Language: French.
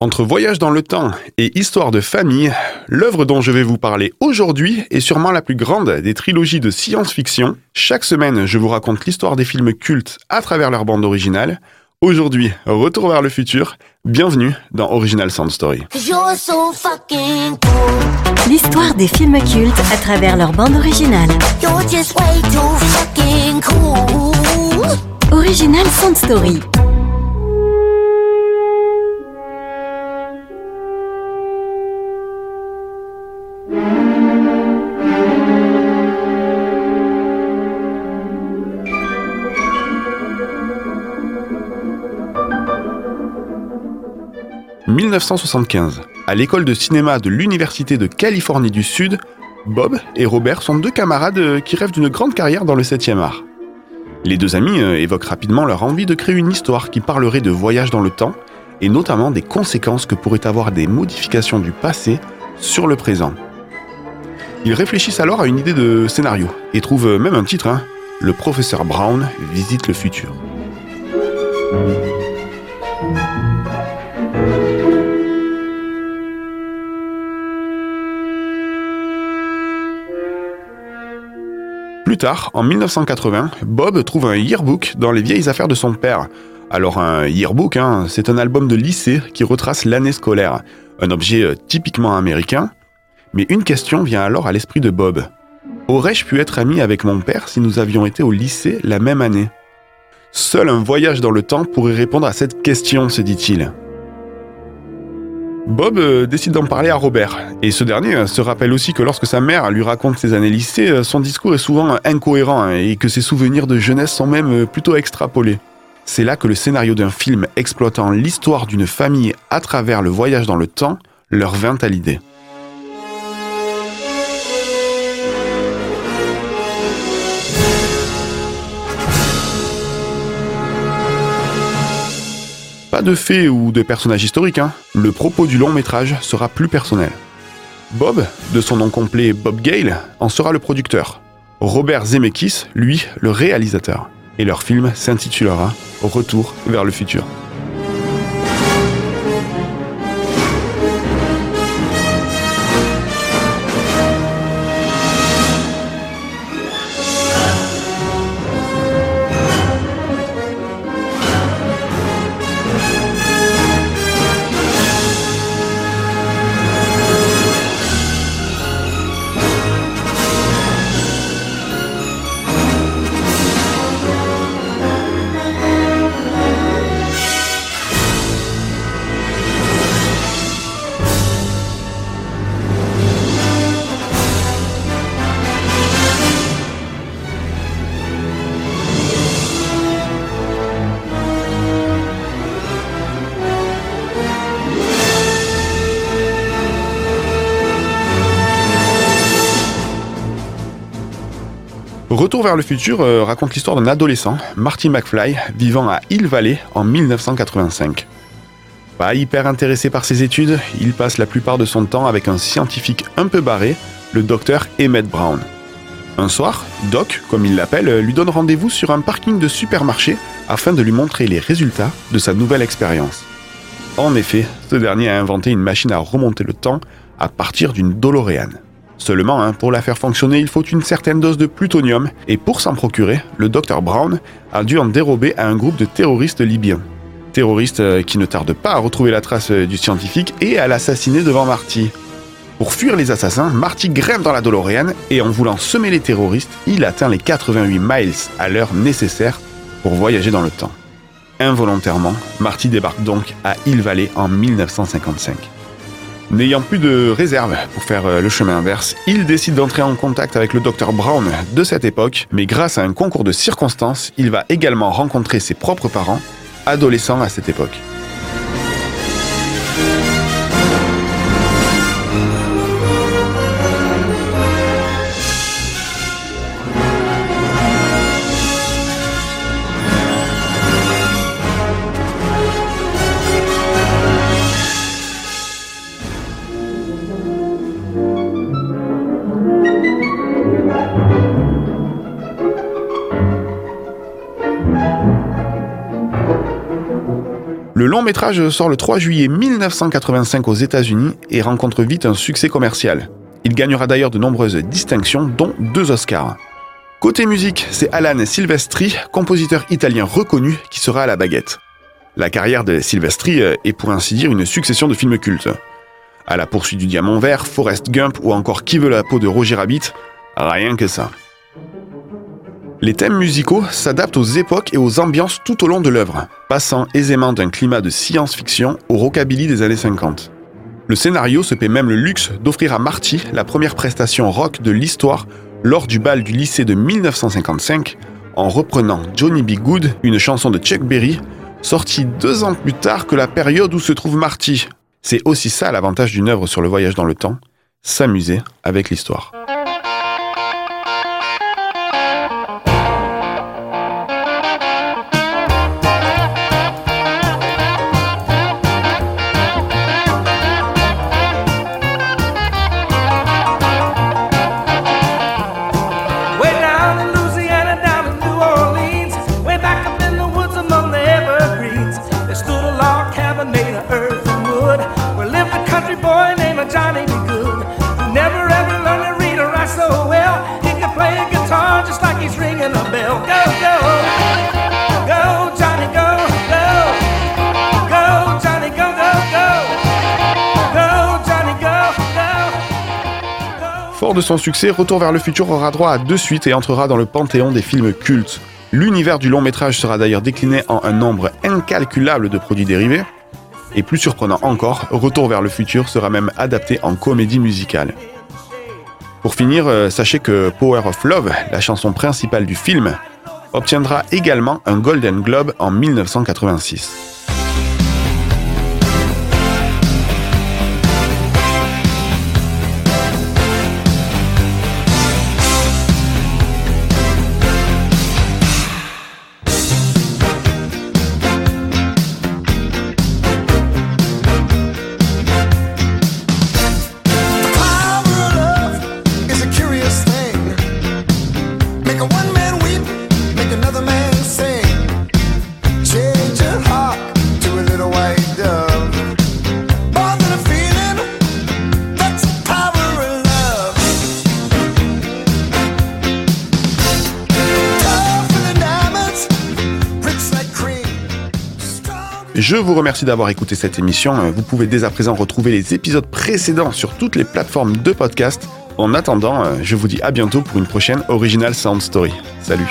Entre voyage dans le temps et histoire de famille, l'œuvre dont je vais vous parler aujourd'hui est sûrement la plus grande des trilogies de science-fiction. Chaque semaine, je vous raconte l'histoire des films cultes à travers leur bande originale. Aujourd'hui, retour vers le futur. Bienvenue dans Original Sound Story. L'histoire des films cultes à travers leur bande originale. Original Sound Story. 1975, à l'école de cinéma de l'Université de Californie du Sud, Bob et Robert sont deux camarades euh, qui rêvent d'une grande carrière dans le 7e art. Les deux amis euh, évoquent rapidement leur envie de créer une histoire qui parlerait de voyage dans le temps et notamment des conséquences que pourraient avoir des modifications du passé sur le présent. Ils réfléchissent alors à une idée de scénario et trouvent même un titre, hein, Le professeur Brown visite le futur. Plus tard, en 1980, Bob trouve un yearbook dans les vieilles affaires de son père. Alors un yearbook, hein, c'est un album de lycée qui retrace l'année scolaire, un objet euh, typiquement américain. Mais une question vient alors à l'esprit de Bob. Aurais-je pu être ami avec mon père si nous avions été au lycée la même année? Seul un voyage dans le temps pourrait répondre à cette question, se dit-il. Bob euh, décide d'en parler à Robert, et ce dernier euh, se rappelle aussi que lorsque sa mère lui raconte ses années lycée, euh, son discours est souvent incohérent hein, et que ses souvenirs de jeunesse sont même plutôt extrapolés. C'est là que le scénario d'un film exploitant l'histoire d'une famille à travers le voyage dans le temps leur vint à l'idée. Pas de faits ou de personnages historiques, hein. le propos du long métrage sera plus personnel. Bob, de son nom complet Bob Gale, en sera le producteur. Robert Zemeckis, lui, le réalisateur. Et leur film s'intitulera Retour vers le futur. Retour vers le futur euh, raconte l'histoire d'un adolescent, Marty McFly, vivant à Hill Valley en 1985. Pas hyper intéressé par ses études, il passe la plupart de son temps avec un scientifique un peu barré, le docteur Emmett Brown. Un soir, Doc, comme il l'appelle, lui donne rendez-vous sur un parking de supermarché afin de lui montrer les résultats de sa nouvelle expérience. En effet, ce dernier a inventé une machine à remonter le temps à partir d'une DeLorean. Seulement, hein, pour la faire fonctionner, il faut une certaine dose de plutonium, et pour s'en procurer, le Dr Brown a dû en dérober à un groupe de terroristes libyens. Terroristes euh, qui ne tardent pas à retrouver la trace euh, du scientifique et à l'assassiner devant Marty. Pour fuir les assassins, Marty grimpe dans la DeLorean et en voulant semer les terroristes, il atteint les 88 miles à l'heure nécessaires pour voyager dans le temps. Involontairement, Marty débarque donc à Hill Valley en 1955. N'ayant plus de réserve pour faire euh, le chemin inverse, il décide d'entrer en contact avec le Dr Brown de cette époque, mais grâce à un concours de circonstances, il va également rencontrer ses propres parents, adolescents à cette époque. Le long métrage sort le 3 juillet 1985 aux États-Unis et rencontre vite un succès commercial. Il gagnera d'ailleurs de nombreuses distinctions, dont deux Oscars. Côté musique, c'est Alan Silvestri, compositeur italien reconnu, qui sera à la baguette. La carrière de Silvestri euh, est pour ainsi dire une succession de films cultes. À la poursuite du diamant vert, Forrest Gump ou encore Qui veut la peau de Roger Rabbit, rien que ça. Les thèmes musicaux s'adaptent aux époques et aux ambiances tout au long de l'œuvre, passant aisément d'un climat de science-fiction au rockabilly des années 50. Le scénario se paie même le luxe d'offrir à Marty la première prestation rock de l'histoire lors du bal du lycée de 1955 en reprenant Johnny B. Good, une chanson de Chuck Berry, sortie deux ans plus tard que la période où se trouve Marty. C'est aussi ça l'avantage d'une œuvre sur le voyage dans le temps, s'amuser avec l'histoire. Fort de son succès, Retour vers le futur aura droit à deux suites et entrera dans le panthéon des films cultes. L'univers du long métrage sera d'ailleurs décliné en un nombre incalculable de produits dérivés. Et plus surprenant encore, Retour vers le futur sera même adapté en comédie musicale. Pour finir, euh, sachez que Power of Love, la chanson principale du film, obtiendra également un Golden Globe en 1986. Je vous remercie d'avoir écouté cette émission. Vous pouvez dès à présent retrouver les épisodes précédents sur toutes les plateformes de podcast. En attendant, je vous dis à bientôt pour une prochaine Original Sound Story. Salut